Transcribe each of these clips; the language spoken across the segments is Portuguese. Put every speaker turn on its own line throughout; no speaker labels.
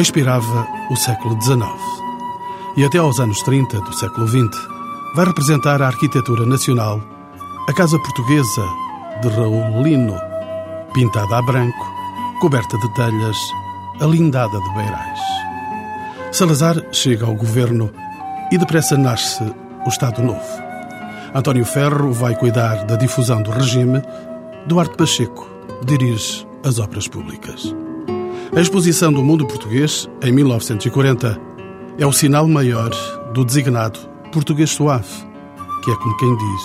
inspirava o século XIX e até aos anos 30 do século XX vai representar a arquitetura nacional a Casa Portuguesa de Raul Lino, pintada a branco, coberta de telhas, alindada de beirais. Salazar chega ao governo e depressa nasce o Estado Novo. António Ferro vai cuidar da difusão do regime, Duarte Pacheco dirige as obras públicas. A exposição do mundo português, em 1940, é o sinal maior do designado português suave, que é como quem diz,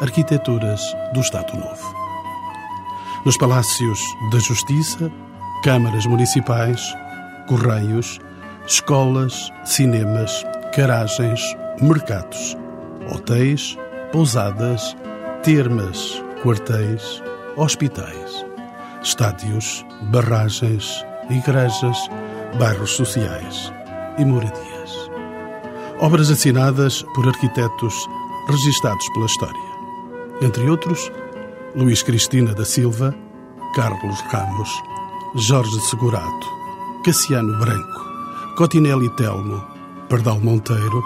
arquiteturas do Estado Novo. Nos palácios da Justiça, câmaras municipais, correios, escolas, cinemas, garagens, mercados, hotéis, pousadas, termas, quartéis, hospitais, estádios, barragens, igrejas, bairros sociais e moradias. Obras assinadas por arquitetos registados pela história. Entre outros, Luís Cristina da Silva, Carlos Ramos, Jorge Segurato, Cassiano Branco, Cotinelli Telmo, Pardal Monteiro,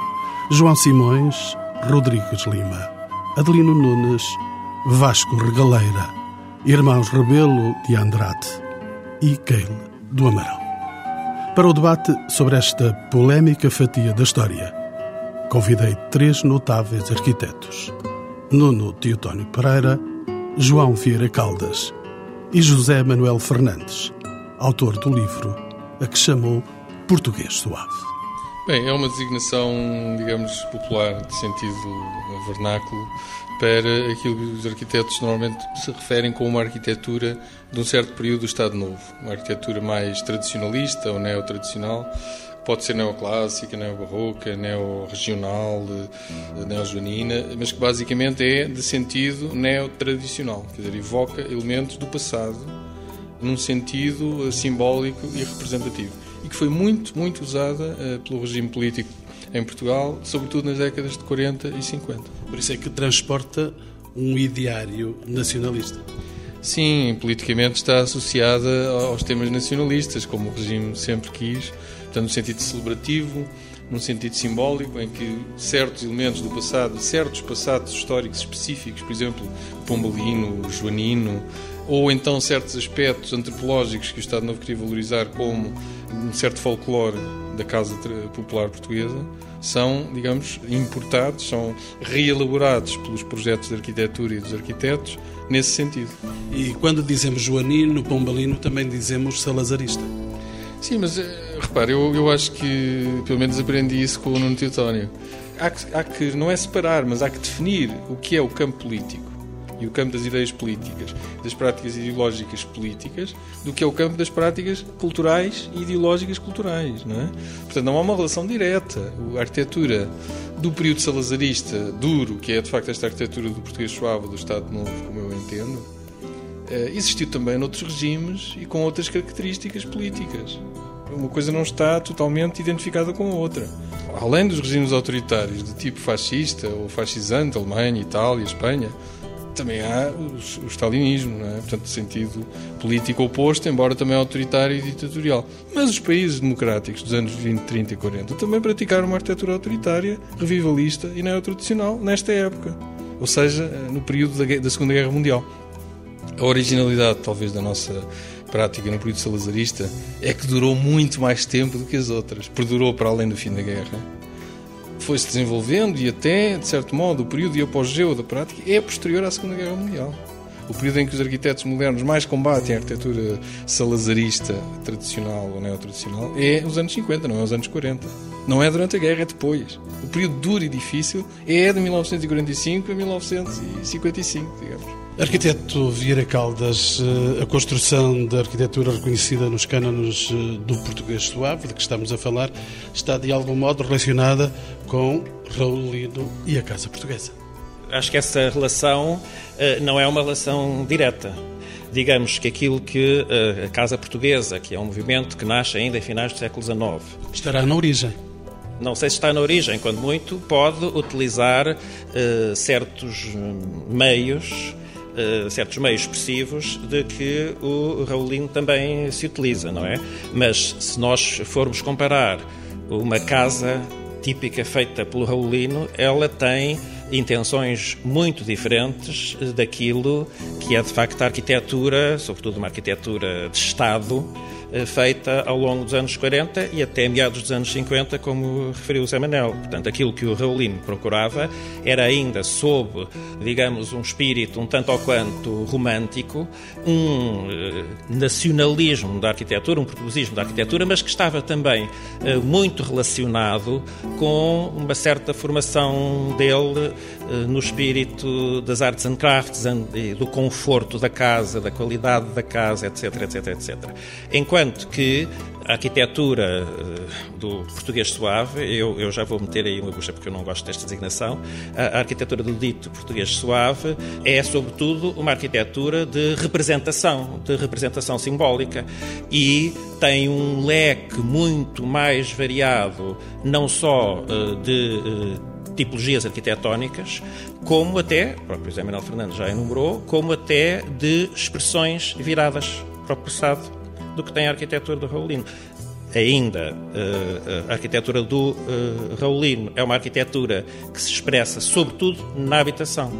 João Simões, Rodrigues Lima, Adelino Nunes, Vasco Regaleira, Irmãos Rebelo de Andrade e Keil do Amaral. Para o debate sobre esta polémica fatia da história, convidei três notáveis arquitetos: Nuno Teotónio Pereira, João Vieira Caldas e José Manuel Fernandes, autor do livro a que chamou Português Suave.
Bem, é uma designação, digamos, popular, de sentido vernáculo, para aquilo que os arquitetos normalmente se referem como uma arquitetura de um certo período do Estado Novo. Uma arquitetura mais tradicionalista ou neo-tradicional, pode ser neoclássica, neo-barroca, neo-regional, neo-joanina, mas que basicamente é de sentido neo-tradicional, quer dizer, evoca elementos do passado num sentido simbólico e representativo e que foi muito, muito usada uh, pelo regime político em Portugal, sobretudo nas décadas de 40 e 50.
Por isso é que transporta um ideário nacionalista.
Sim, politicamente está associada aos temas nacionalistas, como o regime sempre quis, portanto, no sentido celebrativo, num sentido simbólico, em que certos elementos do passado, certos passados históricos específicos, por exemplo, pombalino, joanino, ou então certos aspectos antropológicos que o Estado Novo queria valorizar, como um certo folclore da Casa Popular Portuguesa, são, digamos, importados, são reelaborados pelos projetos de arquitetura e dos arquitetos nesse sentido.
E quando dizemos joanino, pombalino, também dizemos salazarista.
Sim, mas eh, repare, eu, eu acho que pelo menos aprendi isso com o Nuno Teutónio. Há que, há que, não é separar, mas há que definir o que é o campo político e o campo das ideias políticas, das práticas ideológicas políticas, do que é o campo das práticas culturais e ideológicas culturais. Não é? Portanto, não há uma relação direta. A arquitetura do período salazarista duro, que é de facto esta arquitetura do português suave, do Estado Novo, como eu entendo, eh, existiu também noutros regimes e com outras características políticas. Uma coisa não está totalmente identificada com a outra. Além dos regimes autoritários de tipo fascista ou fascisante, Alemanha, Itália, Espanha, também há o, stalinismo, é? portanto, sentido político oposto, embora também autoritário e ditatorial. Mas os países democráticos dos anos 20, 30 e 40 também praticaram uma arquitetura autoritária, revivalista e neo-tradicional nesta época, ou seja, no período da, da Segunda Guerra Mundial. A originalidade, talvez, da nossa prática no período salazarista é que durou muito mais tempo do que as outras, perdurou para além do fim da guerra foi-se desenvolvendo e até, de certo modo, o período de apogeu da prática é posterior à Segunda Guerra Mundial. O período em que os arquitetos modernos mais combatem a arquitetura salazarista tradicional ou neotradicional é os anos 50, não é os anos 40. Não é durante a guerra, é depois. O período duro e difícil é de 1945 a 1955, digamos.
Arquiteto Vieira Caldas, eh, a construção da arquitetura reconhecida nos cânones eh, do português suave, de que estamos a falar, está de algum modo relacionada com Raul Lino e a Casa Portuguesa.
Acho que essa relação eh, não é uma relação direta. Digamos que aquilo que a Casa Portuguesa, que é um movimento que nasce ainda em finais do século XIX,
estará na origem
não sei se está na origem, quando muito, pode utilizar certos meios uh, certos meios expressivos de que o Raulino também se utiliza, não é? Mas se nós formos comparar uma casa típica feita pelo Raulino, ela tem intenções muito diferentes daquilo que é de facto a arquitetura, sobretudo uma arquitetura de Estado, eh, feita ao longo dos anos 40 e até meados dos anos 50, como referiu o Zé Manel. Portanto, aquilo que o Raulino procurava era ainda sob, digamos, um espírito um tanto ou quanto romântico, um eh, nacionalismo da arquitetura, um portuguesismo da arquitetura, mas que estava também eh, muito relacionado com uma certa formação dele no espírito das arts and crafts, do conforto da casa, da qualidade da casa, etc, etc, etc. Enquanto que a arquitetura eh, do português suave, eu, eu já vou meter aí uma bucha porque eu não gosto desta designação, a, a arquitetura do dito português suave é, sobretudo, uma arquitetura de representação, de representação simbólica e tem um leque muito mais variado, não só uh, de. Tipologias arquitetónicas, como até, o próprio José Manuel Fernandes já enumerou, como até de expressões viradas para o passado do que tem a arquitetura do Raulino. Ainda, eh, a arquitetura do eh, Raulino é uma arquitetura que se expressa, sobretudo, na habitação.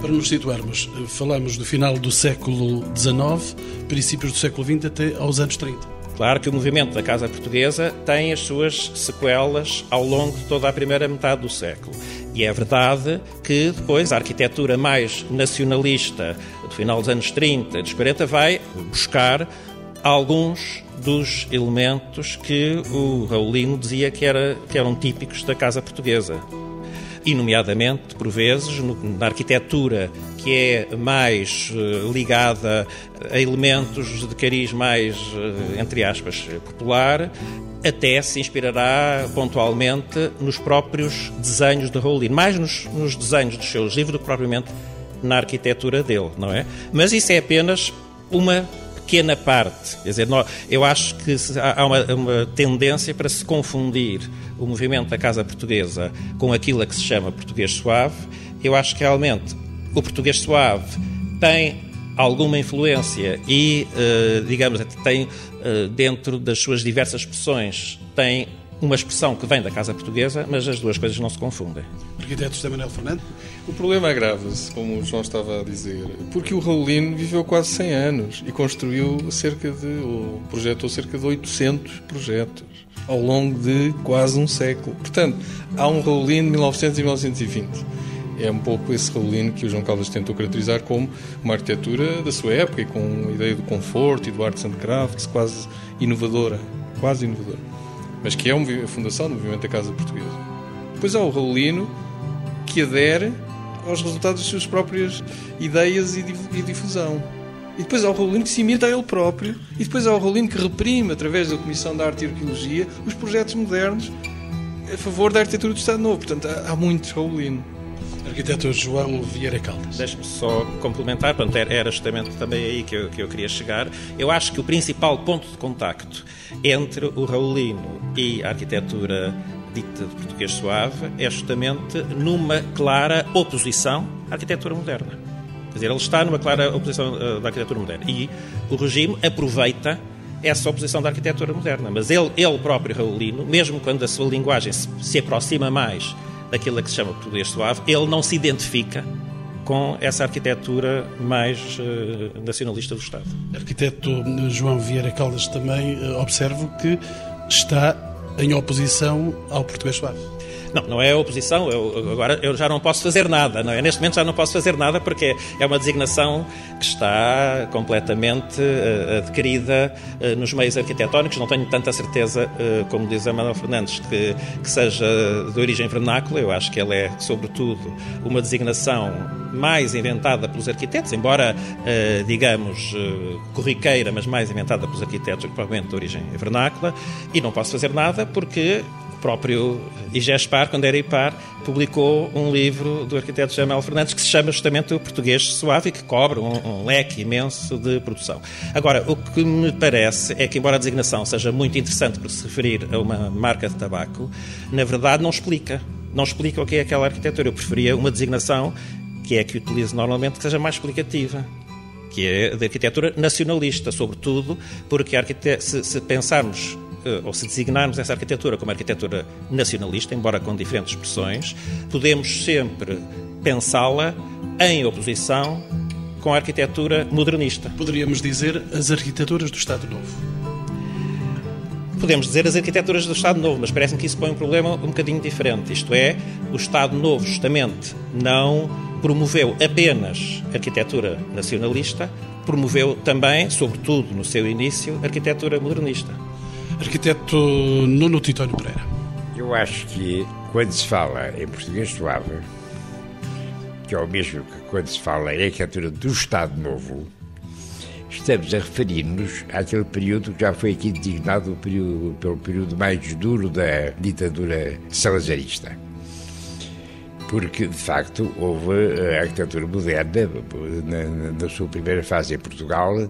Para nos situarmos, eh, falamos do final do século XIX, princípios do século XX até aos anos 30.
Claro que o movimento da Casa Portuguesa tem as suas sequelas ao longo de toda a primeira metade do século. E é verdade que depois a arquitetura mais nacionalista do final dos anos 30, dos 40, vai buscar alguns dos elementos que o Raulino dizia que, era, que eram típicos da casa portuguesa. E, nomeadamente, por vezes, na arquitetura que é mais uh, ligada a elementos de cariz mais, uh, entre aspas, popular, até se inspirará pontualmente nos próprios desenhos de Raulino, mais nos, nos desenhos dos seus livros do que propriamente na arquitetura dele, não é? Mas isso é apenas uma pequena parte. Quer dizer, eu acho que há uma, uma, tendência para se confundir o movimento da Casa Portuguesa com aquilo a que se chama português suave. Eu acho que realmente o português suave tem alguma influência e, uh, digamos, tem uh, dentro das suas diversas expressões, tem uma expressão que vem da Casa Portuguesa, mas as duas coisas não se confundem.
Arquiteto José Manuel Fernando?
O problema agrava-se, como o João estava a dizer, porque o Raulino viveu quase 100 anos e construiu cerca de, ou projetou cerca de 800 projetos ao longo de quase um século. Portanto, há um Raulino de 1900 e 1920 é um pouco esse Raulino que o João Caldas tentou caracterizar como uma arquitetura da sua época e com a ideia do conforto e do arts and crafts quase inovadora, quase inovadora mas que é a fundação do movimento da Casa Portuguesa. Depois há o Raulino, que adere aos resultados das suas próprias ideias e difusão. E depois há o Raulino que se imita a ele próprio, e depois há o Raulino que reprime, através da Comissão da Arte e Arqueologia, os projetos modernos a favor da arquitetura do Estado Novo. Portanto, há, há muitos Raulino.
Arquiteto João Vieira Caldas.
Deixe-me só complementar, portanto, era justamente também aí que eu, que eu queria chegar. Eu acho que o principal ponto de contacto entre o Raulino e a arquitetura dita de português suave é justamente numa clara oposição à arquitetura moderna. Quer dizer, ele está numa clara oposição uh, da arquitetura moderna. E o regime aproveita essa oposição da arquitetura moderna. Mas ele, ele próprio, Raulino, mesmo quando a sua linguagem se, se aproxima mais daquilo que se chama português suave, ele não se identifica com essa arquitetura mais uh, nacionalista do Estado.
Arquiteto João Vieira Caldas também uh, observo que está em oposição ao português suave.
Não, não é oposição. Eu, agora eu já não posso fazer nada. Não é? Neste momento já não posso fazer nada porque é uma designação que está completamente uh, adquirida uh, nos meios arquitetónicos. Não tenho tanta certeza, uh, como diz a Manuel Fernandes, que, que seja de origem vernácula. Eu acho que ela é, sobretudo, uma designação mais inventada pelos arquitetos, embora, digamos, corriqueira, mas mais inventada pelos arquitetos, provavelmente de origem vernácula. E não posso fazer nada porque próprio IGESPAR, quando era IPAR, publicou um livro do arquiteto Jamal Fernandes que se chama justamente o Português Suave e que cobre um, um, leque imenso de produção. Agora, o que me parece é que, embora a designação seja muito interessante por se referir a uma marca de tabaco, na verdade não explica. Não explica o que é aquela arquitetura. Eu preferia uma designação que é a que utilizo normalmente, que seja mais explicativa que é de arquitetura nacionalista, sobretudo porque se, se pensarmos ou se designarmos essa arquitetura como arquitetura nacionalista, embora com diferentes expressões, podemos sempre pensá-la em oposição com a arquitetura modernista.
Poderíamos dizer as arquiteturas do Estado Novo.
Podemos dizer as arquiteturas do Estado Novo, mas parece-me que isso põe um problema um bocadinho diferente. Isto é, o Estado Novo justamente não promoveu apenas arquitetura nacionalista, promoveu também, sobretudo no seu início, arquitetura modernista.
Arquiteto Nuno Titónio Pereira.
Eu acho que quando se fala em português suave, que é o mesmo que quando se fala em arquitetura do Estado Novo, estamos a referir-nos àquele período que já foi aqui designado período, pelo período mais duro da ditadura salazarista porque de facto houve a arquitetura moderna, na, na, sua primeira fase em Portugal,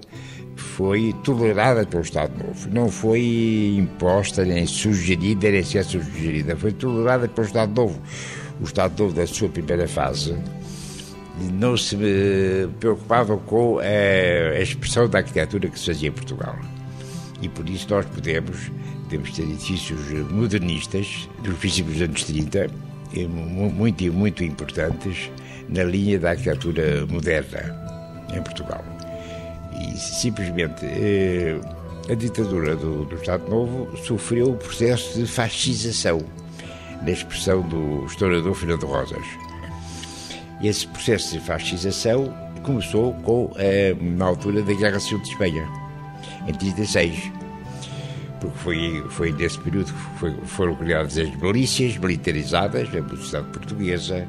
foi tolerada pelo Estado Novo. Não foi imposta, nem sugerida, nem sequer sugerida, foi tolerada pelo Estado Novo. O Estado Novo, da sua primeira fase, não se preocupava com a, a expressão da arquitetura que se fazia em Portugal. E por isso nós podemos, podemos ter edifícios modernistas dos princípios dos anos 30 muito, muito importantes na linha da arquitetura moderna em Portugal. E simplesmente eh, a ditadura do, do Estado Novo sofreu o processo de fascização, na expressão do historiador Fernando Rosas. Esse processo de fascização começou com, eh, na altura da Guerra Civil de Espanha, em 1936 porque foi, foi nesse período que foi, foram criadas as milícias militarizadas, a Sociedade Portuguesa,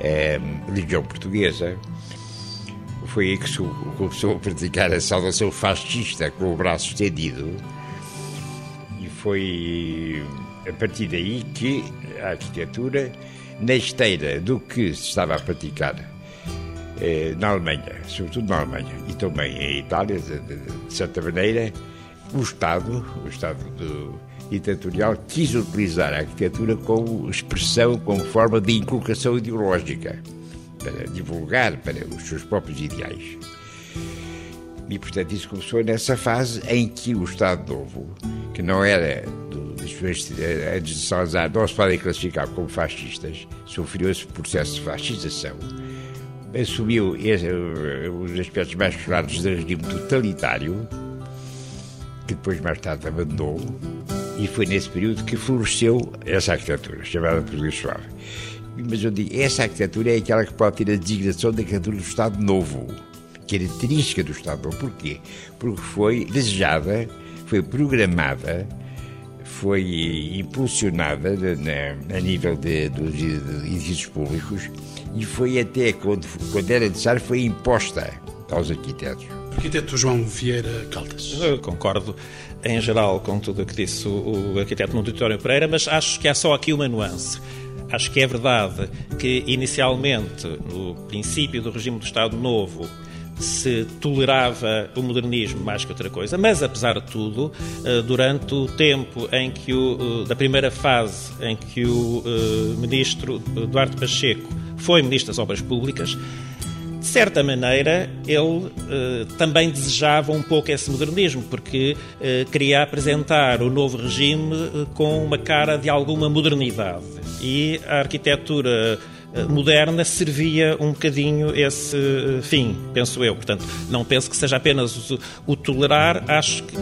a Legião Portuguesa. Foi aí que começou a praticar a saudação fascista com o braço estendido. E foi a partir daí que a arquitetura, na esteira do que se estava a praticar eh, na Alemanha, sobretudo na Alemanha, e também em Itália, de, de certa maneira, o Estado, o Estado do, ditatorial, quis utilizar a arquitetura como expressão, como forma de inculcação ideológica, para divulgar para os seus próprios ideais. E, portanto, isso começou nessa fase em que o Estado Novo, que não era antes de Salazar, não se podem classificar como fascistas, sofreu esse processo de fascização, assumiu os aspectos mais claros do regime totalitário, que depois mais tarde abandonou, e foi nesse período que floresceu essa arquitetura, chamada português suave. Mas eu digo, essa arquitetura é aquela que pode ter a designação da arquitetura do Estado Novo, característica do Estado Novo. Porquê? Porque foi desejada, foi programada, foi impulsionada na, a nível de, dos edifícios públicos e foi até, quando, quando era necessário, foi imposta aos arquitetos.
Arquiteto João Vieira Caldas.
Eu concordo em geral com tudo o que disse o, o arquiteto Nuno Vitório Pereira, mas acho que há só aqui uma nuance. Acho que é verdade que, inicialmente, no princípio do regime do Estado Novo, se tolerava o modernismo mais que outra coisa, mas apesar de tudo, eh, durante o tempo em que o, eh, da primeira fase em que o eh, ministro Duarte Pacheco foi ministro das Obras Públicas, de certa maneira, ele eh, também desejava um pouco esse modernismo, porque eh, queria apresentar o novo regime eh, com uma cara de alguma modernidade. E a arquitetura moderna servia um bocadinho esse fim, penso eu. Portanto, não penso que seja apenas o, o tolerar, acho que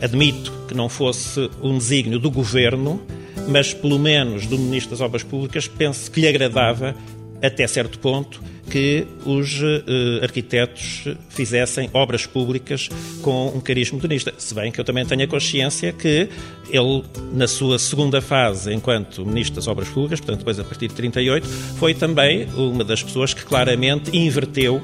admito que não fosse um desígnio do governo, mas pelo menos do Ministro das Obras Públicas, penso que lhe agradava, até certo ponto, que os uh, arquitetos fizessem obras públicas com um cariz modernista. Se bem que eu também tenho a consciência que ele, na sua segunda fase, enquanto Ministro das Obras Públicas, portanto, depois a partir de 38, foi também uma das pessoas que claramente inverteu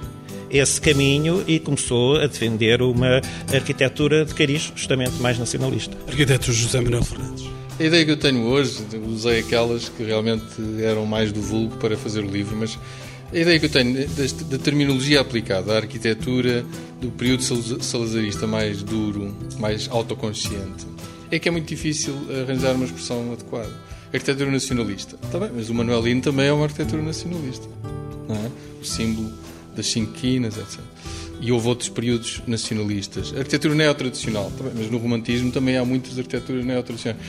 esse caminho e começou a defender uma arquitetura de cariz justamente mais nacionalista.
Arquiteto José Manuel Fernandes.
A ideia que eu tenho hoje, usei aquelas que realmente eram mais do vulgo para fazer o livro, mas a ideia que eu tenho da terminologia aplicada à arquitetura do período salazarista mais duro, mais autoconsciente, é que é muito difícil arranjar uma expressão adequada. Arquitetura nacionalista. Está bem, mas o Manuelino também é uma arquitetura nacionalista. É? o símbolo das cinco quinas, etc. E houve outros períodos nacionalistas. Arquitetura neo-tradicional, mas no romantismo também há muitas arquiteturas neo-tradicionais.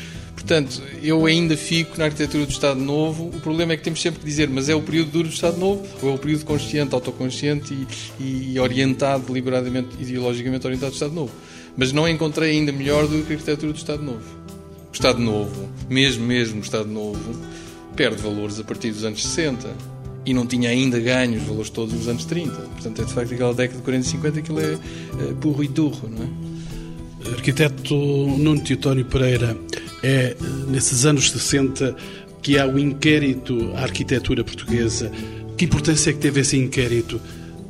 Portanto, eu ainda fico na arquitetura do Estado Novo. O problema é que temos sempre que dizer, mas é o período duro do Estado Novo ou é o período consciente, autoconsciente e, e orientado, deliberadamente, ideologicamente orientado do Estado Novo. Mas não encontrei ainda melhor do que a arquitetura do Estado Novo. O Estado Novo, mesmo mesmo o Estado Novo, perde valores a partir dos anos 60 e não tinha ainda ganho os valores todos nos anos 30. Portanto, é de facto aquela década de 40 e 50 aquilo é, é burro e durro, não é?
Arquiteto Nuno Teutónio Pereira, é nesses anos 60 que há o inquérito à arquitetura portuguesa. Que importância é que teve esse inquérito?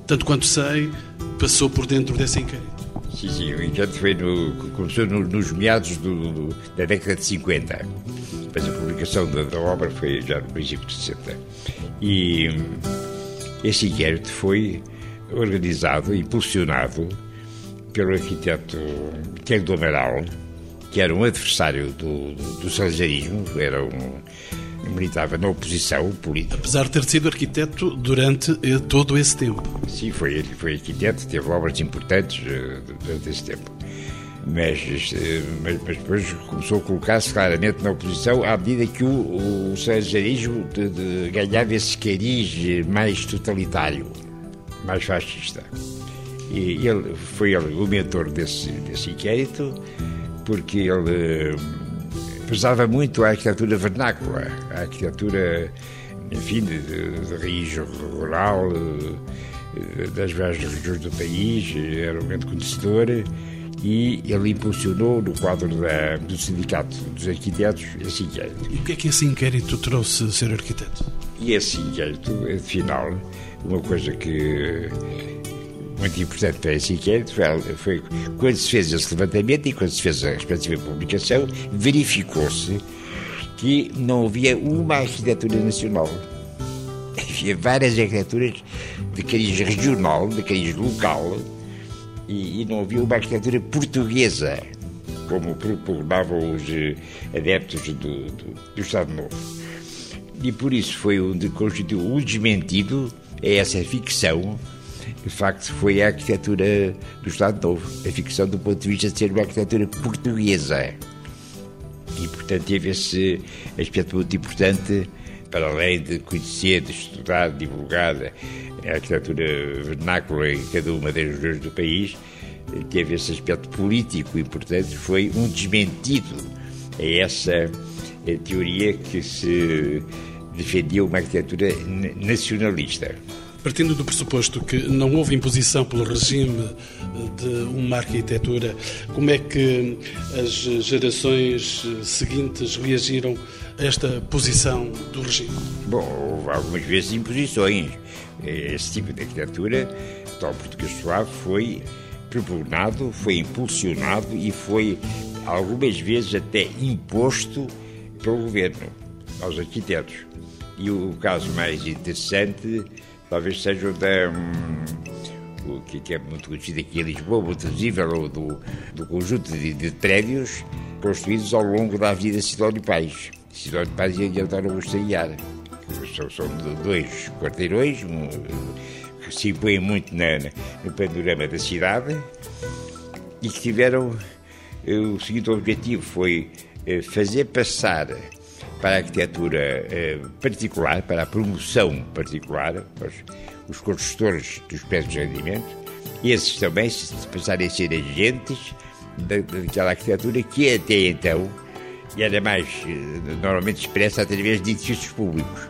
Tanto quanto sei, passou por dentro desse inquérito.
Sim, sim, o inquérito foi no, começou no, nos meados do, do, da década de 50. Mas a publicação da, da, obra foi já no princípio de 60. E hum, esse inquérito foi organizado, impulsionado pelo arquiteto Tiago do Amaral, que era um adversário do, do, do salazarismo, era um, militava na oposição política.
Apesar de ter sido arquiteto durante eh, todo esse tempo.
Sim, foi foi arquiteto, teve obras importantes uh, durante esse tempo. Mas, mas, mas, depois começou a colocar-se claramente na oposição à medida que o, o salazarismo ganhava esse cariz mais totalitário, mais fascista. E ele foi ele, o mentor desse, desse inquérito porque ele pesava muito a arquitetura vernácula, a arquitetura, enfim, de, de, raiz rural, das várias regiões do país, era um grande conhecedor e ele impulsionou no quadro da, do Sindicato dos Arquitetos esse inquérito.
E o que é que esse inquérito trouxe ser arquiteto?
E esse inquérito, afinal, uma coisa que muito importante para esse inquérito foi, quando se fez esse levantamento e quando se fez a respectiva publicação, verificou-se que não havia uma arquitetura nacional. Havia várias arquiteturas de cariz regional, de cariz local, e, e não havia uma arquitetura portuguesa, como propugnavam os eh, adeptos do, do, do Estado Novo. E por isso foi onde constituiu um desmentido a essa ficção de facto, foi a arquitetura do Estado Novo, a ficção do ponto de vista de ser uma arquitetura portuguesa. E, portanto, teve esse aspecto muito importante, para além de conhecer, de estudar, de divulgar a arquitetura vernácula em cada uma das regiões do país, teve esse aspecto político importante, foi um desmentido a essa teoria que se defendia uma arquitetura nacionalista.
Partindo do pressuposto que não houve imposição pelo regime de uma arquitetura, como é que as gerações seguintes reagiram a esta posição do regime?
Bom, houve algumas vezes imposições. Esse tipo de arquitetura, tal português suave, foi propugnado, foi impulsionado e foi algumas vezes até imposto pelo governo aos arquitetos. E o caso mais interessante talvez seja o da. Um, o que, é muito conhecido aqui em Lisboa, muito visível, do, do conjunto de, de, prédios construídos ao longo da Avenida Sidónio Pais. Sidónio Pais e António Augusto Aguiar. São, são dois quarteirões um, que se impõem muito na, no panorama da cidade e que tiveram eh, o seguinte objetivo, foi eh, fazer passar para a arquitetura eh, particular, para a promoção particular, os, os construtores dos prédios de rendimento, esses também se passarem a ser agentes daquela arquitetura que até então era mais eh, normalmente expressa através de edifícios públicos.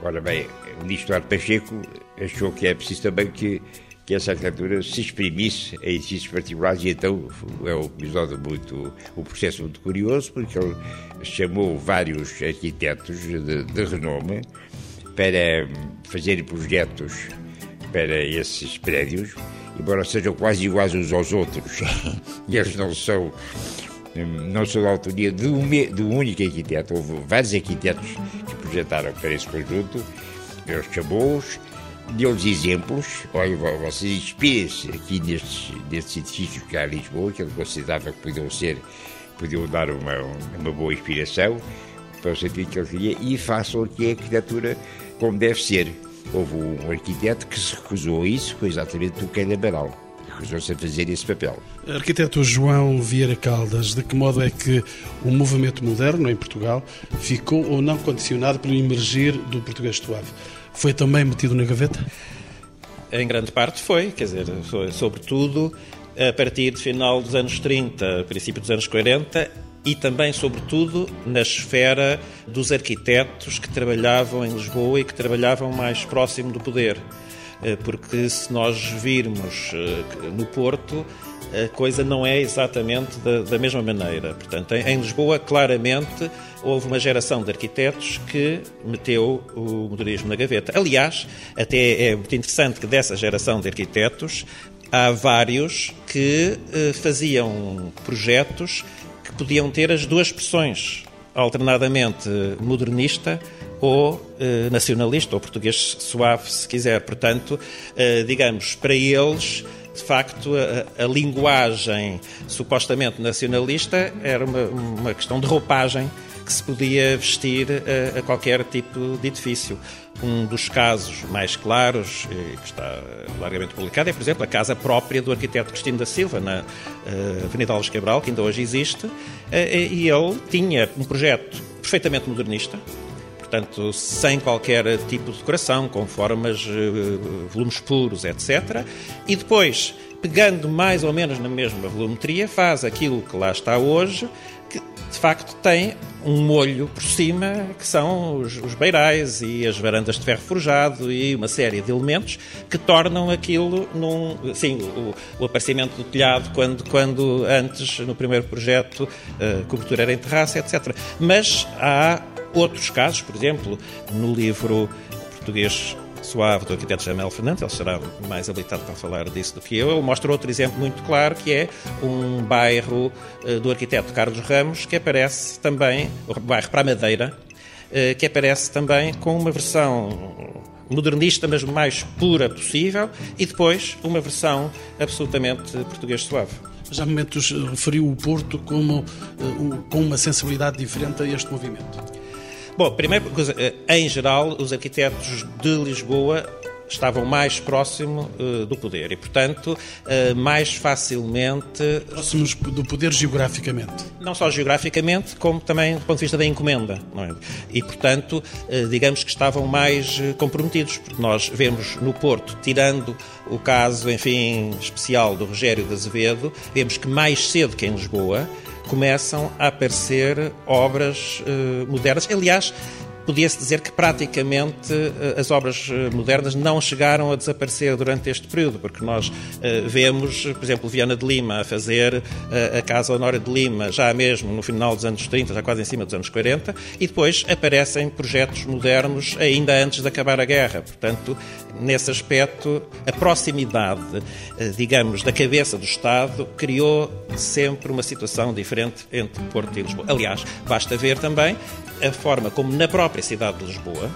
Ora bem, o ministro Eduardo Pacheco achou que é preciso também que que essa arquitetura se exprimisse a edifícios particulares e então é um episódio muito, um processo muito curioso porque ele chamou vários arquitetos de, de renome para fazerem projetos para esses prédios, embora sejam quase iguais uns aos outros, e eles não são não são da autoria de um, de um único arquiteto, houve vários arquitetos que projetaram para esse conjunto, ele chamou-os deu-lhes exemplos. Olha, vocês inspirem-se aqui nestes edifícios que há em Lisboa, que ele considerava que podiam ser, podiam dar uma, uma boa inspiração para o sentido que ele queria, e façam aqui a arquitetura como deve ser. houve um arquiteto que se recusou a isso, foi exatamente o Ken Amaral. Recusou-se a fazer esse papel.
Arquiteto João Vieira Caldas, de que modo é que o movimento moderno em Portugal ficou ou não condicionado pelo emergir do português suave? Foi também metido na gaveta?
Em grande parte foi, quer dizer, foi, sobretudo a partir do final dos anos 30, princípio dos anos 40, e também, sobretudo, na esfera dos arquitetos que trabalhavam em Lisboa e que trabalhavam mais próximo do poder. Eh, porque se nós virmos eh, no Porto, a coisa não é exatamente da, da mesma maneira. Portanto, em, Lisboa, claramente, houve uma geração de arquitetos que meteu o modernismo na gaveta. Aliás, até é muito interessante que dessa geração de arquitetos há vários que eh, faziam projetos que podiam ter as duas expressões, alternadamente modernista ou eh, nacionalista, ou português suave, se quiser. Portanto, eh, digamos, para eles, de facto, a, a, linguagem supostamente nacionalista era uma, uma questão de roupagem que se podia vestir a, a, qualquer tipo de edifício. Um dos casos mais claros, que está largamente publicado, é, por exemplo, a casa própria do arquiteto Cristino da Silva, na uh, Avenida Alves Cabral, que ainda hoje existe, uh, e ele tinha um projeto perfeitamente modernista, portanto, sem qualquer tipo de decoração, com formas, uh, volumes puros, etc. E depois, pegando mais ou menos na mesma volumetria, faz aquilo que lá está hoje, que de facto tem um molho por cima, que são os, os beirais e as varandas de ferro forjado e uma série de elementos que tornam aquilo num. Sim, o, o aparecimento do telhado, quando, quando antes, no primeiro projeto, a cobertura era em terraça, etc. Mas há outros casos, por exemplo, no livro português suave do arquiteto Jamel Fernandes, ele será mais habilitado para falar disso do que eu. Ele mostra outro exemplo muito claro, que é um bairro uh, do arquiteto Carlos Ramos, que aparece também, o bairro para a Madeira, uh, que aparece também com uma versão modernista, mas mais pura possível, e depois uma versão absolutamente português suave.
Já há momentos referiu o Porto como, uh, com uma sensibilidade diferente a este movimento.
Bom, primeira coisa, eh, em geral, os arquitetos de Lisboa estavam mais próximo uh, do poder e, portanto, uh, mais facilmente.
Próximos do poder geograficamente.
Não só geograficamente, como também do ponto de vista da encomenda. É? E, portanto, uh, digamos que estavam mais comprometidos, porque nós vemos no Porto, tirando o caso, enfim, especial do Rogério de Azevedo, vemos que mais cedo que em Lisboa começam a aparecer obras uh, modernas. Aliás, podia-se dizer que praticamente eh, as obras eh, modernas não chegaram a desaparecer durante este período, porque nós vemos, por exemplo, Viana de Lima a fazer a Casa Honória de Lima já mesmo no final dos anos 30, já quase em cima dos anos 40, e depois aparecem projetos modernos ainda antes de acabar a guerra. Portanto, nesse aspecto, a proximidade, eh, digamos, da cabeça do Estado criou sempre uma situação diferente entre Porto e Lisboa. Aliás, basta ver também a forma como na própria cidade de Lisboa,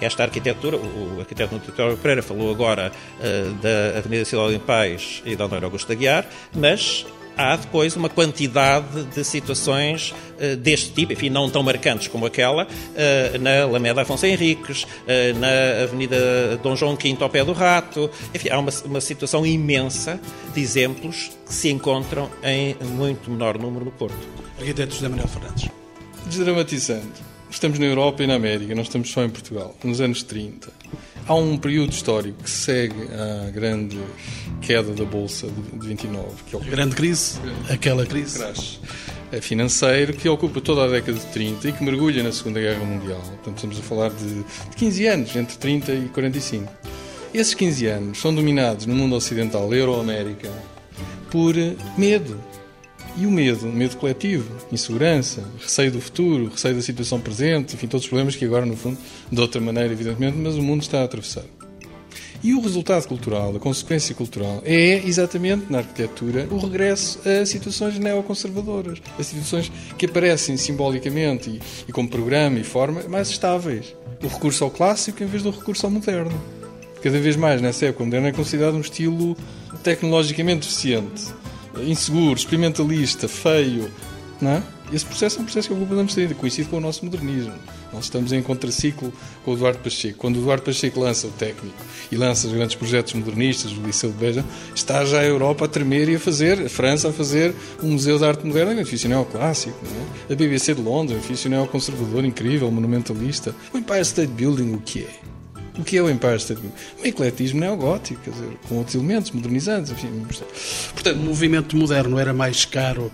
esta arquitetura, o arquiteto Nutritório Pereira falou agora uh, da Avenida Cidade em Paz e da Honório Augusto Aguiar, mas há depois uma quantidade de situações uh, deste tipo, enfim, não tão marcantes como aquela, uh, na Alameda Afonso Henriques, uh, na Avenida Dom João V ao pé do Rato. Enfim, há uma, uma situação imensa de exemplos que se encontram em muito menor número no Porto.
Arquiteto José Manuel Fernandes.
Desdramatizando. Estamos na Europa e na América, não estamos só em Portugal. Nos anos 30 Há um período histórico que segue a grande queda da Bolsa de 29. Que é o...
Grande crise, aquela crise.
Crash é financeiro que ocupa toda a década de 30 e que mergulha na Segunda Guerra Mundial. Portanto, estamos a falar de, de 15 anos, entre 30 e 45. Esses 15 anos são dominados no mundo ocidental, Euro-América, por medo, e o medo, o medo coletivo, insegurança, receio do futuro, receio da situação presente, enfim, todos os problemas que agora, no fundo, de outra maneira, evidentemente, mas o mundo está a atravessar. E o resultado cultural, a consequência cultural, é exatamente na arquitetura o regresso a situações neoconservadoras, a situações que aparecem simbolicamente e, e como programa e forma mais estáveis. O recurso ao clássico em vez do recurso ao moderno. Cada vez mais, nessa época, o moderno é considerado um estilo tecnologicamente eficiente inseguro, experimentalista, feio, não é? Esse processo é um processo que ocupa anos 30, coincide com o nosso modernismo. Nós estamos em contraciclo com o Eduardo Pacheco. Quando o Eduardo Pacheco lança o técnico e lança os grandes projetos modernistas, o Liceu de Beja, está já a Europa a tremer e a fazer, a França a fazer um museu de arte moderna, um edifício neoclássico. É? A BBC de Londres, um edifício neoconservador incrível, monumentalista. O Empire State Building, o que é? O que é o Empire State Building? Um ecletismo neogótico, quer dizer, com outros elementos modernizantes. Enfim.
Portanto, o movimento moderno era mais caro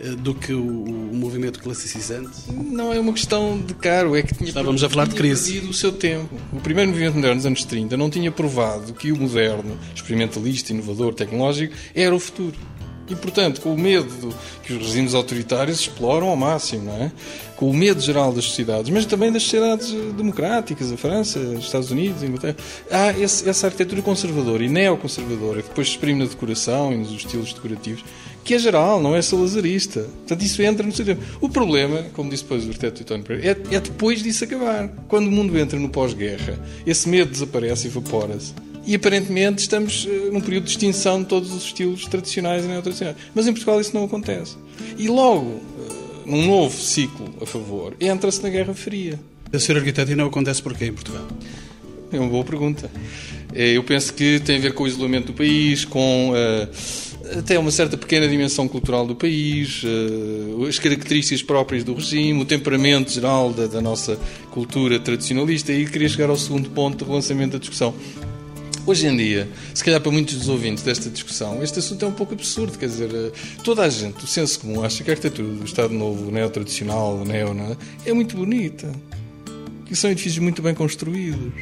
eh, do que o, o, movimento classicizante?
Não é uma questão de caro, é que tinha,
Estávamos a falar de crise.
o seu tempo. O primeiro movimento moderno dos anos 30 não tinha provado que o moderno, experimentalista, inovador, tecnológico, era o futuro. E, portanto, com o medo que os regimes autoritários exploram ao máximo, não é? Com o medo geral das sociedades, mas também das sociedades democráticas, a França, os Estados Unidos, a Inglaterra, há esse, essa arquitetura conservadora e neoconservadora que depois se exprime na decoração e nos estilos decorativos, que é geral, não é salazarista. Portanto, isso entra no seu tempo. O problema, como disse depois o arquiteto Tony Pereira, é, é depois disso acabar. Quando o mundo entra no pós-guerra, esse medo desaparece e evapora-se. E aparentemente estamos uh, num período de extinção de todos os estilos tradicionais e neotradicionais. Mas em Portugal isso não acontece. E logo, num novo ciclo a favor, entra-se na Guerra Fria.
A ser arquiteto e não acontece porquê em Portugal?
É uma boa pergunta. Eh, eu penso que tem a ver com o isolamento do país, com uh, até uma certa pequena dimensão cultural do país, uh, as características próprias do regime, o temperamento geral da, da, nossa cultura tradicionalista. E queria chegar ao segundo ponto do relançamento da discussão. Hoje em dia, se calhar para muitos dos ouvintes desta discussão, este assunto é um pouco absurdo. Quer dizer, eh, toda a gente, o senso comum, acha que a arquitetura do Estado Novo, neo-tradicional, o neo, é muito bonita. Que são edifícios muito bem construídos.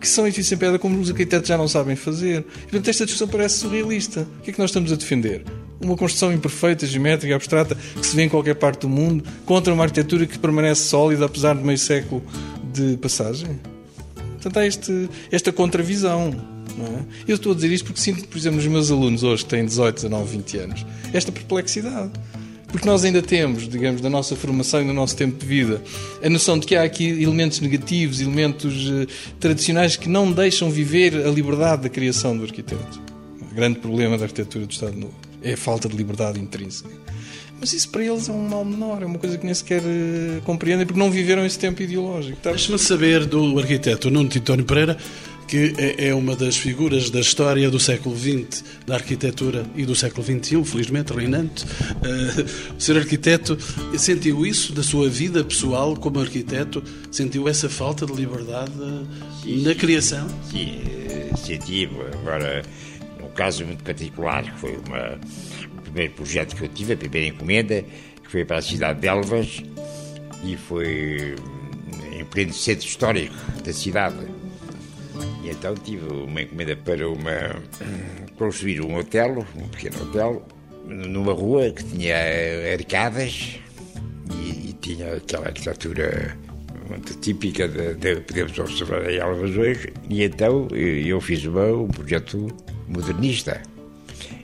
Que são edifícios em pedra como os arquitetos já não sabem fazer. E, portanto, esta discussão parece surrealista. O que é que nós estamos a defender? Uma construção imperfeita, geométrica, abstrata, que se vê em qualquer parte do mundo, contra uma arquitetura que permanece sólida apesar de meio século de passagem? Portanto, há este, esta contravisão. É? Eu estou a dizer isto porque sinto, por exemplo, nos meus alunos hoje que têm 18, 19, 20 anos, esta perplexidade. Porque nós ainda temos, digamos, da nossa formação e do nosso tempo de vida, a noção de que há aqui elementos negativos, elementos uh, tradicionais que não deixam viver a liberdade da criação do arquiteto. O grande problema da arquitetura do Estado Novo é a falta de liberdade intrínseca. Mas isso para eles é um mal menor, é uma coisa que nem sequer uh, compreendem porque não viveram esse tempo ideológico.
Tá? Deixa-me saber do arquiteto Nuno Titónio Pereira, que é, é uma das figuras da história do século XX, da arquitetura e do século XXI, felizmente reinante. Uh, o senhor arquiteto sentiu isso da sua vida pessoal como arquiteto? Sentiu essa falta de liberdade sim, na criação?
Sim, senti. Agora, num caso muito particular, que foi uma primeiro projeto que eu tive, a primeira encomenda, que foi para a cidade de Elvas e foi em pleno centro histórico da cidade. E então tive uma encomenda para uma, construir um hotel, um pequeno hotel, numa rua que tinha arcadas e, e tinha aquela arquitetura muito típica de, de podemos observar em Elvas hoje. E então eu fiz uma, um projeto modernista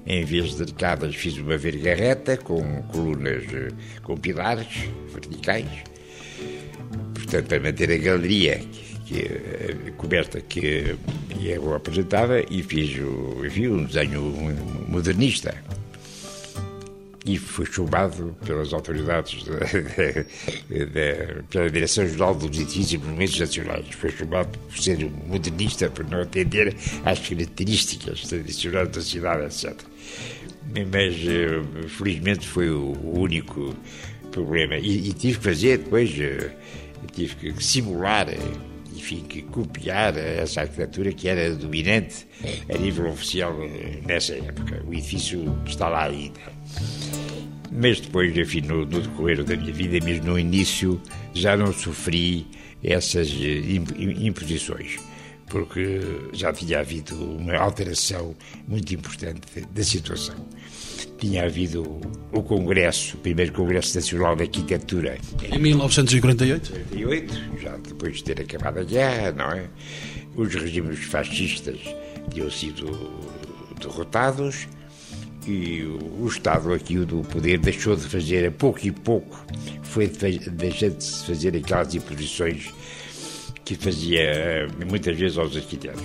em vez de arcadas, fiz uma vergarreta com colunas, eh, com pilares verticais. Portanto, para manter a galeria que, a coberta que eu apresentava e fiz, enfim, um desenho modernista e foi chumbado pelas autoridades de, de, de, pela Direção-Geral dos Edifícios e Monumentos Nacionais. Foi chumbado por ser modernista, por não atender às características tradicionais da cidade, etc. Mas, eh, felizmente, foi o único problema. E, e tive que fazer depois, eh, tive que simular eh, enfim, que copiar essa arquitetura que era dominante a nível oficial nessa época. O edifício está lá ainda. Mas depois, enfim, no, no decorrer da minha vida, mesmo no início, já não sofri essas imposições porque já tinha havido uma alteração muito importante da situação. Tinha havido o Congresso, o primeiro Congresso Nacional de Arquitetura.
Em 1948?
48, já depois de ter acabado a guerra, não é? Os regimes fascistas tinham sido derrotados e o Estado aqui do poder deixou de fazer a pouco e pouco, foi deixando de fazer aquelas imposições que fazia eh, muitas vezes aos arquitetos.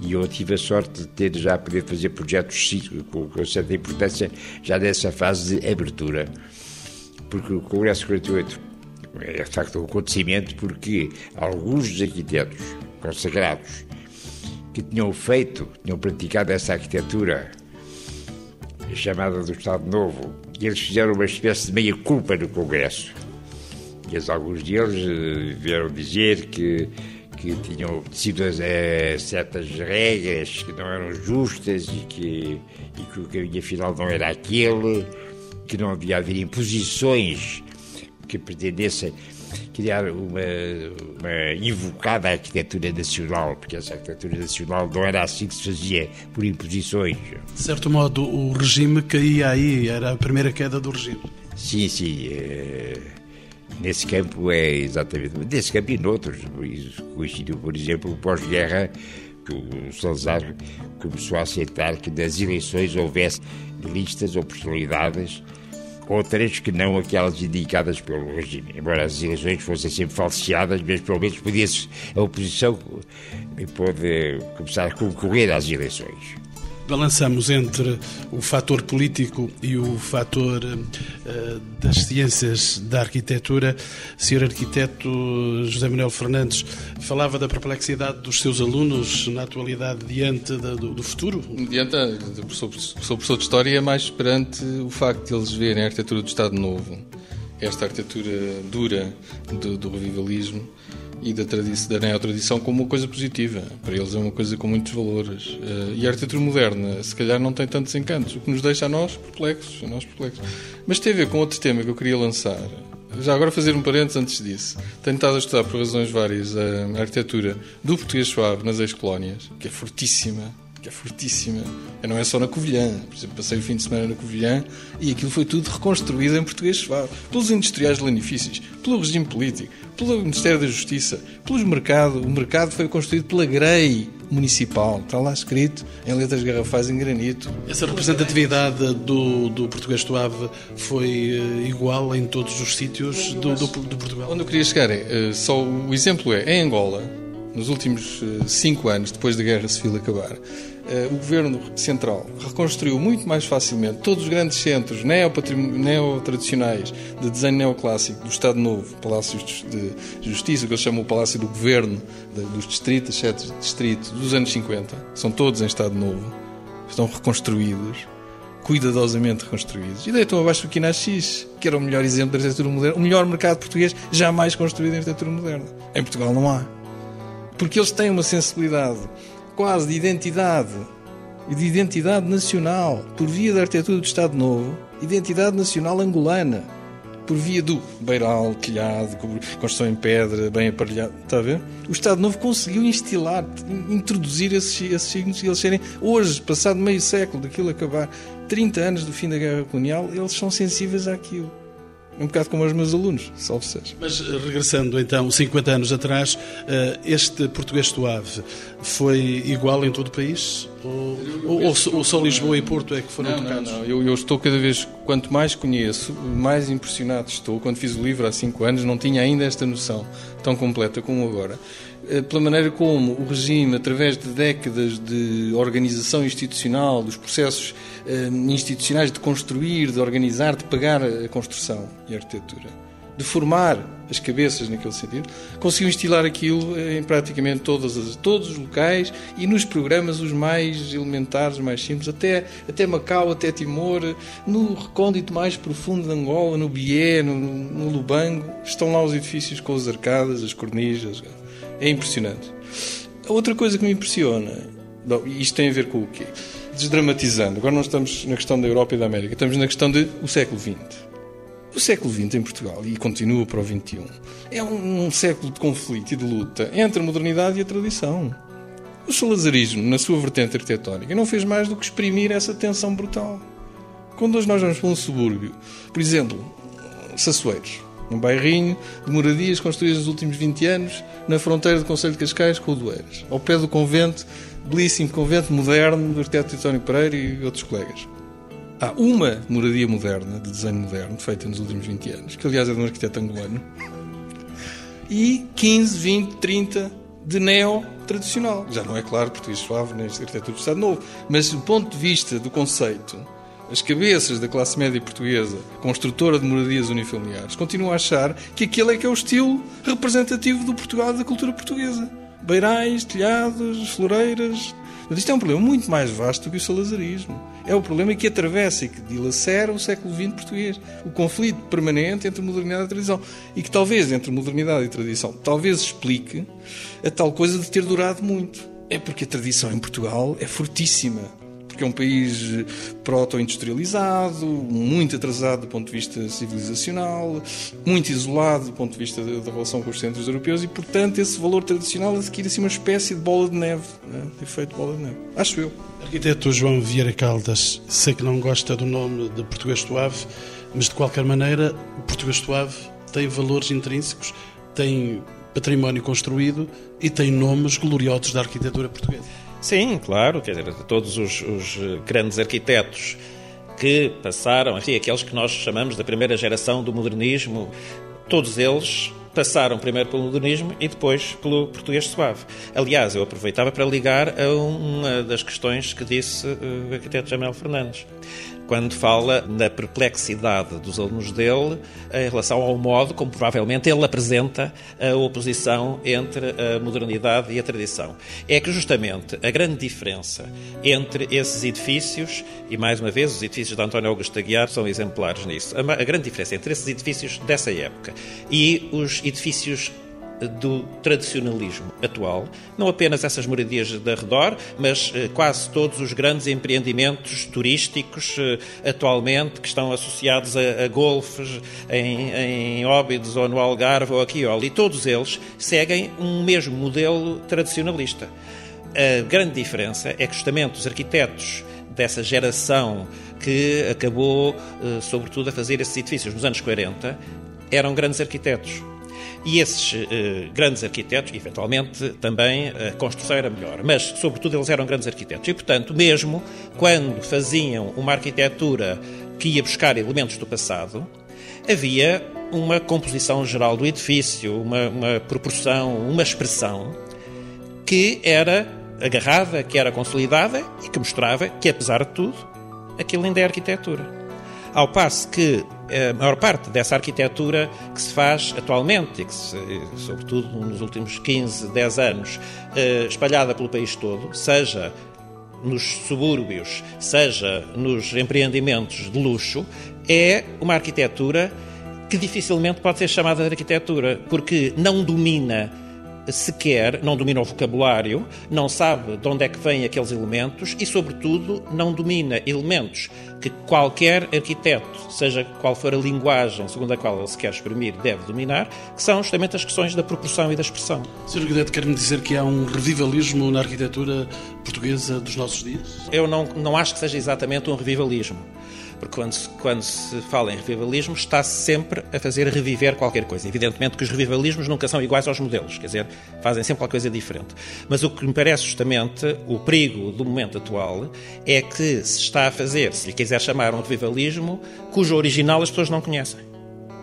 E eu tive a sorte de ter já poder fazer projetos com, certa importância já nessa fase de abertura. porque o Congresso 48 é de facto um acontecimento porque alguns dos arquitetos consagrados que tinham feito, tinham praticado essa arquitetura chamada do Estado Novo, e eles fizeram uma espécie de meia-culpa no Congresso. E alguns deles eh, vieram dizer que, que tinham obedecido a certas regras que não eram justas e que, e que o caminho afinal não era aquele, que não havia haver imposições que pretendessem criar uma, uma invocada arquitetura nacional, porque essa arquitetura nacional não era assim que se fazia por imposições.
De certo modo, o regime caía aí, era a primeira queda do regime.
Sim, sim. É, nesse campo é exatamente. Nesse campo e noutros. Coincidiu, por exemplo, pós-guerra, que o Salazar começou a aceitar que nas eleições houvesse listas ou personalidades outras que não aquelas indicadas pelo regime. Embora as eleições fossem sempre falseadas, mas pelo menos podia-se, a oposição pode começar a concorrer às eleições
balançamos entre o fator político e o fator uh, das ciências da arquitetura. Sr. Arquiteto José Manuel Fernandes falava da perplexidade dos seus alunos na atualidade diante da, do, do, futuro?
Diante, sou, professor de História, mais perante o facto de eles verem a arquitetura do Estado Novo, esta arquitetura dura do, do revivalismo, e da, da neotradição como uma coisa positiva. Para eles é uma coisa com muitos valores. Uh, e a arquitetura moderna, se calhar, não tem tantos encantos, o que nos deixa a nós perplexos. A nós perplexos. Mas tem a ver com outro tema que eu queria lançar. Já agora fazer um parênteses antes disso. Tenho estado a estudar por razões várias a arquitetura do português suave nas ex-colónias, que é fortíssima que é fortíssima. Não é só na Covilhã. Por exemplo, passei o fim de semana na Covilhã e aquilo foi tudo reconstruído em português suave. Pelos industriais de lanifícios, pelo regime político, pelo Ministério da Justiça, pelos mercados. O mercado foi construído pela Grey Municipal. Está lá escrito em letras garrafais em granito.
Essa representatividade do, do português suave foi eh, igual em todos os sítios do, do, do Portugal?
Onde eu queria chegar é, só o exemplo é, em Angola, nos últimos eh, cinco anos, depois da Guerra Civil acabar, o governo central reconstruiu muito mais facilmente todos os grandes centros neo-tradicionais de desenho neoclássico do Estado Novo, palácios de justiça, que eles chamam o Palácio do Governo, dos distritos, sete distritos, dos anos 50, são todos em Estado Novo, estão reconstruídos, cuidadosamente reconstruídos. E deitam abaixo o Quinaxis, que era o melhor exemplo da arquitetura moderna, o melhor mercado português jamais construído em arquitetura moderna. Em Portugal não há. Porque eles têm uma sensibilidade quase de identidade e de identidade nacional por via da arquitetura do Estado Novo, identidade nacional angolana, por via do beiral, telhado, construção em pedra, bem aparelhado. Está a ver? O Estado Novo conseguiu instilar, introduzir esses, esses signos e eles serem, hoje, passado meio século daquilo acabar, 30 anos do fim da Guerra Colonial, eles são sensíveis àquilo um bocado como os meus alunos, salve seja.
Mas eh, regressando então 50 anos atrás, eh, este português suave foi igual em todo o país? Ou, ou, ou só Lisboa e Porto é que foram
não,
tocados?
Não, não. Eu, eu, estou cada vez, quanto mais conheço, mais impressionado estou. Quando fiz o livro há 5 anos, não tinha ainda esta noção tão completa como agora. Eh, pela maneira como o regime, através de décadas de organização institucional, dos processos eh, institucionais de construir, de organizar, de pagar a construção e a arquitetura, de formar as cabeças naquele sentido, conseguiu instilar aquilo em praticamente todas as, todos os locais e nos programas os mais elementares, os mais simples, até, até Macau, até Timor, no recôndito mais profundo de Angola, no Bié, no, no Lubango, estão lá os edifícios com as arcadas, as cornijas. É impressionante. A outra coisa que me impressiona, isto tem a ver com o quê? Desdramatizando, agora não estamos na questão da Europa e da América, estamos na questão do século XX. O século XX em Portugal, e continua para o XXI, é um, um século de conflito e de luta entre a modernidade e a tradição. O salazarismo, na sua vertente arquitetónica, não fez mais do que exprimir essa tensão brutal. Quando hoje nós vamos para um subúrbio, por exemplo, Sassueiros, um bairrinho de moradias construídas nos últimos 20 anos na fronteira do Conselho de Cascais com o Doeiras, ao pé do convento, belíssimo convento moderno do arquiteto António Pereira e outros colegas. Há uma moradia moderna, de desenho moderno, feita nos últimos 20 anos, que aliás é de um arquiteto angolano, e 15, 20, 30 de neo-tradicional. Já não é claro português suave nem arquitetura do Estado Novo, mas do ponto de vista do conceito, as cabeças da classe média portuguesa, construtora de moradias unifamiliares, continuam a achar que aquele é que é o estilo representativo do Portugal da cultura portuguesa. Beirais, telhados, floreiras. Mas isto é um problema muito mais vasto do que o salazarismo. É o problema que atravessa e que dilacera o século XX português. O conflito permanente entre modernidade e tradição. E que talvez, entre modernidade e tradição, talvez explique a tal coisa de ter durado muito. É porque a tradição em Portugal é fortíssima porque é um país proto-industrializado, muito atrasado do ponto de vista civilizacional, muito isolado do ponto de vista da, relação com os centros europeus e, portanto, esse valor tradicional adquire assim uma espécie de bola de neve, né? efeito bola de neve. Acho eu.
Arquiteto João Vieira Caldas, sei que não gosta do nome de português suave, mas de qualquer maneira, o português suave tem valores intrínsecos, tem património construído e tem nomes gloriosos da arquitetura portuguesa.
Sim, claro, quer dizer, todos os, os grandes arquitetos que passaram, enfim, aqueles que nós chamamos da primeira geração do modernismo, todos eles passaram primeiro pelo modernismo e depois pelo português suave. Aliás, eu aproveitava para ligar a uma das questões que disse o arquiteto Jamel Fernandes quando fala na perplexidade dos alunos dele em relação ao modo como provavelmente ele apresenta a oposição entre a modernidade e a tradição. É que justamente a grande diferença entre esses edifícios, e mais uma vez os edifícios de António Augusto Aguiar são exemplares nisso, a grande diferença entre esses edifícios dessa época e os edifícios do tradicionalismo atual, não apenas essas moradias de arredor, mas eh, quase todos os grandes empreendimentos turísticos eh, atualmente que estão associados a, a golfes em, em Óbidos ou no Algarve ou aqui, e todos eles seguem um mesmo modelo tradicionalista. A grande diferença é que justamente os arquitetos dessa geração que acabou, eh, sobretudo, a fazer esses edifícios nos anos 40, eram grandes arquitetos e esses uh, grandes arquitetos, eventualmente também a construção era melhor, mas sobretudo eles eram grandes arquitetos. E, portanto, mesmo quando faziam uma arquitetura que ia buscar elementos do passado, havia uma composição geral do edifício, uma, uma proporção, uma expressão que era agarrada, que era consolidada e que mostrava que, apesar de tudo, aquilo ainda é arquitetura. Ao passo que a maior parte dessa arquitetura que se faz atualmente, e que se, sobretudo nos últimos 15, 10 anos, eh, espalhada pelo país todo, seja nos subúrbios, seja nos empreendimentos de luxo, é uma arquitetura que dificilmente pode ser chamada de arquitetura, porque não domina sequer não domina o vocabulário, não sabe de onde é que vêm aqueles elementos e, sobretudo, não domina elementos que qualquer arquiteto, seja qual for a linguagem segundo a qual ele se quer exprimir, deve dominar, que são justamente as questões da proporção e da expressão.
Sr. Arquiteto, quer-me dizer que há um revivalismo na arquitetura portuguesa dos nossos dias?
Eu não, não acho que seja exatamente um revivalismo. Porque quando se, quando se fala em revivalismo, está-se sempre a fazer reviver qualquer coisa. Evidentemente que os revivalismos nunca são iguais aos modelos, quer dizer, fazem sempre qualquer coisa diferente. Mas o que me parece justamente o perigo do momento atual é que se está a fazer, se lhe quiser chamar um revivalismo, cujo original as pessoas não conhecem.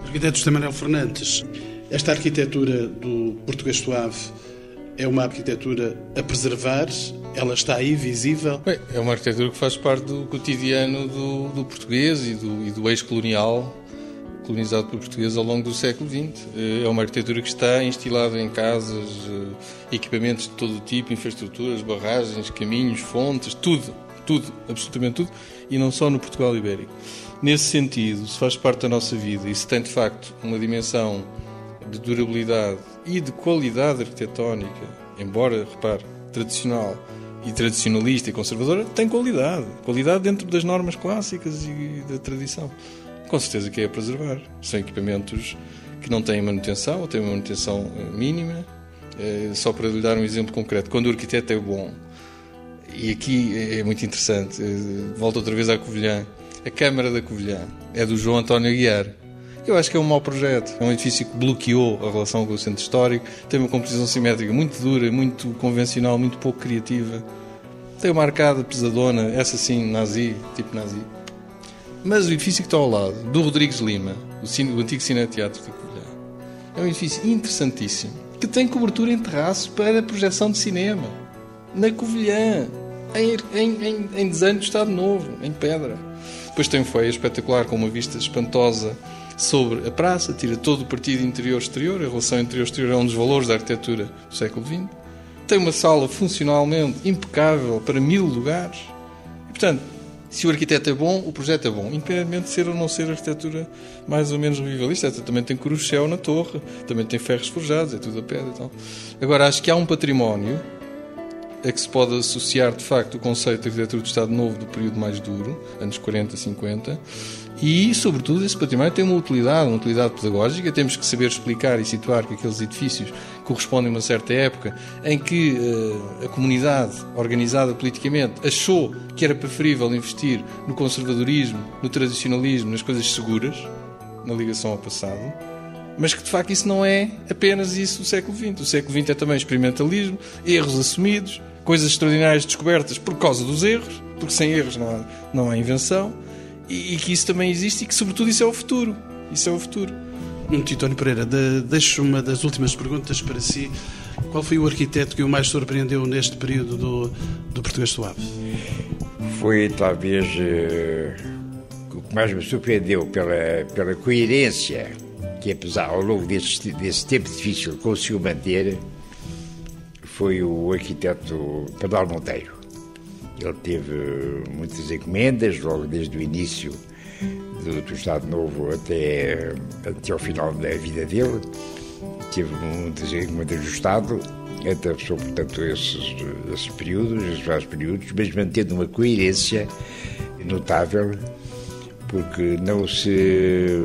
Arquiteto José Manuel Fernandes, esta arquitetura do português suave é uma arquitetura a preservar? Ela está aí visível?
Bem, é uma arquitetura que faz parte do cotidiano do, do português e do, do ex-colonial colonizado por portugueses ao longo do século XX. Eh, é uma arquitetura que está instilada em casas, eh, equipamentos de todo tipo, infraestruturas, barragens, caminhos, fontes, tudo, tudo, absolutamente tudo, e não só no Portugal Ibérico. Nesse sentido, se faz parte da nossa vida e se tem de facto uma dimensão de durabilidade e de qualidade arquitetónica, embora, repare, tradicional e tradicionalista e conservadora, tem qualidade. Qualidade dentro das normas clássicas e da tradição. Com certeza que é a preservar. São equipamentos que não têm manutenção, ou têm uma manutenção eh, mínima. É, só para lhe dar um exemplo concreto, quando o arquiteto é bom, e aqui é muito interessante, eh, volto outra vez à Covilhã, a Câmara da Covilhã é do João António Aguiar eu acho que é um mau projeto. É um edifício que bloqueou a relação com o centro histórico, tem uma composição simétrica muito dura, muito convencional, muito pouco criativa. Tem uma arcada pesadona, essa sim, nazi, tipo nazi. Mas o edifício que está ao lado, do Rodrigues Lima, o, cine, o antigo Cineteatro de Covilhã, é um edifício interessantíssimo, que tem cobertura em terraço para projeção de cinema. Na Covilhã. em, em, em, desenho do Estado Novo, em pedra. Depois tem um feio espetacular com uma vista espantosa sobre a praça, tira todo o partido interior-exterior, a relação interior-exterior é um dos valores da arquitetura do século XX. Tem uma sala funcionalmente impecável para mil lugares. E, portanto, se o arquiteto é bom, o projeto é bom, independentemente de ser ou não ser arquitetura mais ou menos revivalista. Também tem crucéu na torre, também tem ferros forjados, é tudo a pedra e tal. Agora, acho que há um património a que se pode associar, de facto, o conceito de arquitetura do Estado Novo do período mais duro, anos 40, 50, e, sobretudo, esse património tem uma utilidade, uma utilidade pedagógica. Temos que saber explicar e situar que aqueles edifícios correspondem a uma certa época em que uh, a comunidade, organizada politicamente, achou que era preferível investir no conservadorismo, no tradicionalismo, nas coisas seguras, na ligação ao passado. Mas que de facto isso não é apenas isso do século XX. O século XX é também experimentalismo, erros assumidos, coisas extraordinárias descobertas por causa dos erros, porque sem erros não há, não há invenção e, e, que isso também existe e que, sobretudo, isso é o futuro. Isso é o futuro.
Titónio Pereira, de, deixo uma das últimas perguntas para si. Qual foi o arquiteto que o mais surpreendeu neste período do, do Português Suave?
Foi talvez uh, o que mais me surpreendeu pela, pela coerência que, apesar ao longo desse, desse tempo difícil, conseguiu manter, foi o arquiteto Pedro Monteiro. Ele teve muitas encomendas, logo desde o início do, do Estado Novo até, até ao final da vida dele. Teve muitas encomendas do Estado, atravessou, portanto, esses, esses períodos, esses vários períodos, mas mantendo uma coerência notável, porque não se.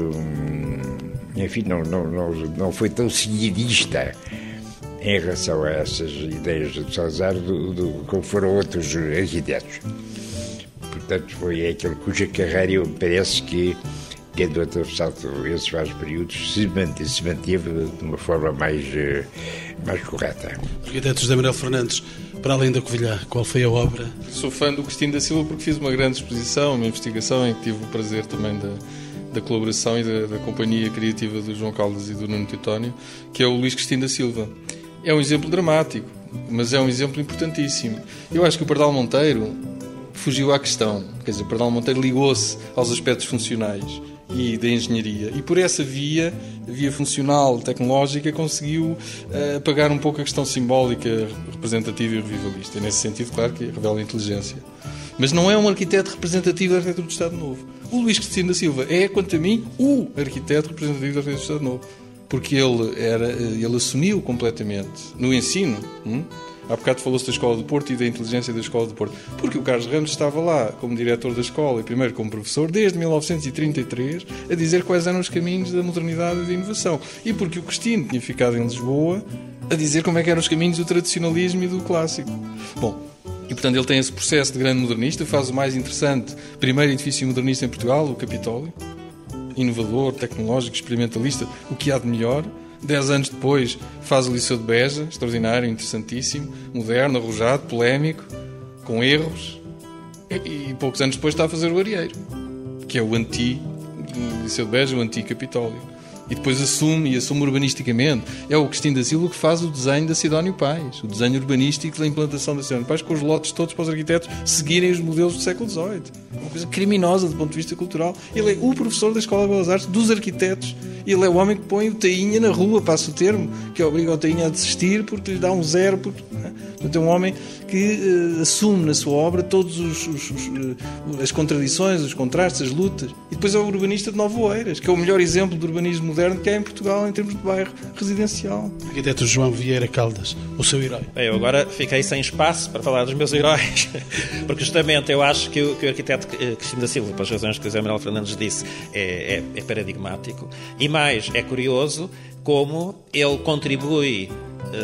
Enfim, não, não, não, não foi tão seguidista em relação a essas ideias de Salazar do, do, como foram outros arquitetos. Portanto, foi aquele cuja carreira me parece que, tendo atravessado esses vários períodos, se manteve, se manteve de uma forma mais, eh, mais correta.
Arquiteto José Manuel Fernandes, para além da Covilhã, qual foi a obra?
Sou fã do Cristina da Silva porque fiz uma grande exposição, uma investigação em que tive o prazer também de da colaboração e da, da, companhia criativa do João Caldas e do Nuno Titónio, que é o Luís Cristina da Silva. É um exemplo dramático, mas é um exemplo importantíssimo. Eu acho que o Pardal Monteiro fugiu à questão. Quer dizer, o Pardal Monteiro ligou-se aos aspectos funcionais e da engenharia. E por essa via, via funcional, tecnológica, conseguiu uh, apagar um pouco a questão simbólica, representativa e revivalista. E nesse sentido, claro que revela inteligência. Mas não é um arquiteto representativo da arquitetura do Estado Novo. O Luís Cristina Silva é, quanto a mim, o arquiteto representativo da arquitetura do Estado Novo porque ele, era, ele assumiu completamente no ensino. Hum? Há bocado falou-se da Escola do Porto e da inteligência da Escola do Porto. Porque o Carlos Ramos estava lá como diretor da escola e primeiro como professor desde 1933 a dizer quais eram os caminhos da modernidade e da inovação. E porque o Cristino tinha ficado em Lisboa a dizer como é que eram os caminhos do tradicionalismo e do clássico. Bom, e portanto ele tem esse processo de grande modernista, faz o mais interessante primeiro edifício modernista em Portugal, o Capitólio inovador, tecnológico, experimentalista, o que há de melhor. Dez anos depois faz o Liceu de Beja, extraordinário, interessantíssimo, moderno, arrojado, polémico, com erros. E, e poucos anos depois está a fazer o Arieiro, que é o anti-Liceu de Beja, o anti-Capitólio e depois assume e assume urbanisticamente. É o Cristina da Silva que faz o desenho da Sidónio Pais, o desenho urbanístico da implantação da Sidónio Pais, com os lotes todos para os arquitetos seguirem os modelos do século XVIII. Uma coisa criminosa do ponto de vista cultural. Ele é o professor da Escola de Belas Artes dos arquitetos. Ele é o homem que põe o tainha na rua, passa o termo, que obriga o tainha a desistir porque lhe dá um zero. Porque, é? Portanto, é um homem que uh, assume na sua obra todas uh, as contradições, os contrastes, as lutas. E depois é o urbanista de Nova Oeiras, que é o melhor exemplo de urbanismo moderno que há em Portugal em termos de bairro residencial.
Arquiteto João Vieira Caldas, o seu herói.
Bem, eu agora fiquei sem espaço para falar dos meus heróis, porque justamente eu acho que o, que o arquiteto eh, Cristina da Silva, pelas razões que o José Manuel Fernandes disse, é, é, é paradigmático. E mais, é curioso como ele contribui,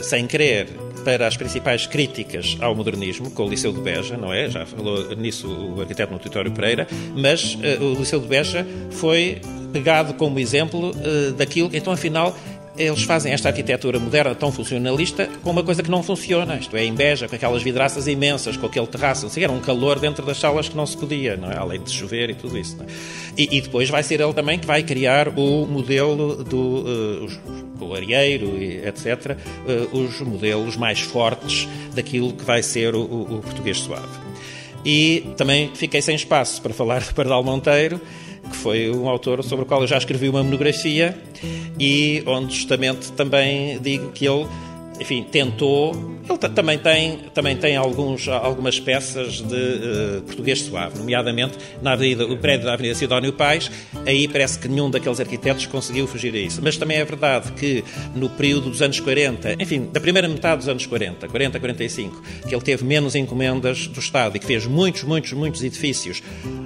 sem querer, para as principais críticas ao modernismo, com o Liceu de Beja, não é? Já falou nisso o arquiteto no Tutório Pereira, mas uh, o Liceu de Beja foi pegado como exemplo uh, daquilo que, então, afinal, eles fazem esta arquitetura moderna tão funcionalista com uma coisa que não funciona, isto é, em Beja, com aquelas vidraças imensas, com aquele terraço, sei, era um calor dentro das salas que não se podia, não é? além de chover e tudo isso. É? E, e, depois vai ser ele também que vai criar o modelo do uh, o areeiro, e etc., uh, os modelos mais fortes daquilo que vai ser o, o, o português suave. E também fiquei sem espaço para falar de Pardal Monteiro, que foi um autor sobre o qual eu já escrevi uma monografia e onde justamente também digo que ele enfim, tentou. Ele também tem, também tem alguns, algumas peças de uh, português suave, nomeadamente na avenida, o prédio da Avenida Sidónio Pais. Aí parece que nenhum daqueles arquitetos conseguiu fugir a isso. Mas também é verdade que no período dos anos 40, enfim, da primeira metade dos anos 40, 40, 45, que ele teve menos encomendas do Estado e que fez muitos, muitos, muitos edifícios.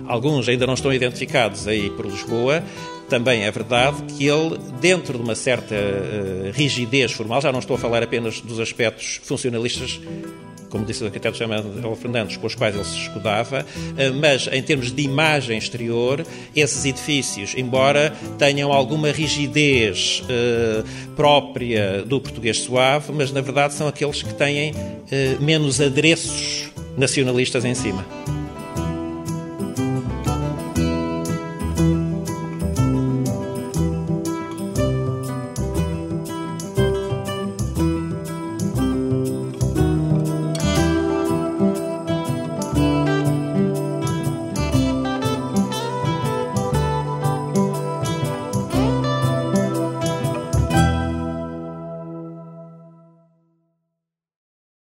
Alguns ainda não estão identificados aí por Lisboa também é verdade que ele, dentro de uma certa uh, rigidez formal, já não estou a falar apenas dos aspectos funcionalistas como disse o arquiteto Samuel Fernandes, com os quais ele se escudava, eh, mas em termos de imagem exterior, esses edifícios, embora tenham alguma rigidez uh, própria do português suave, mas na verdade são aqueles que têm uh, menos adereços nacionalistas em cima.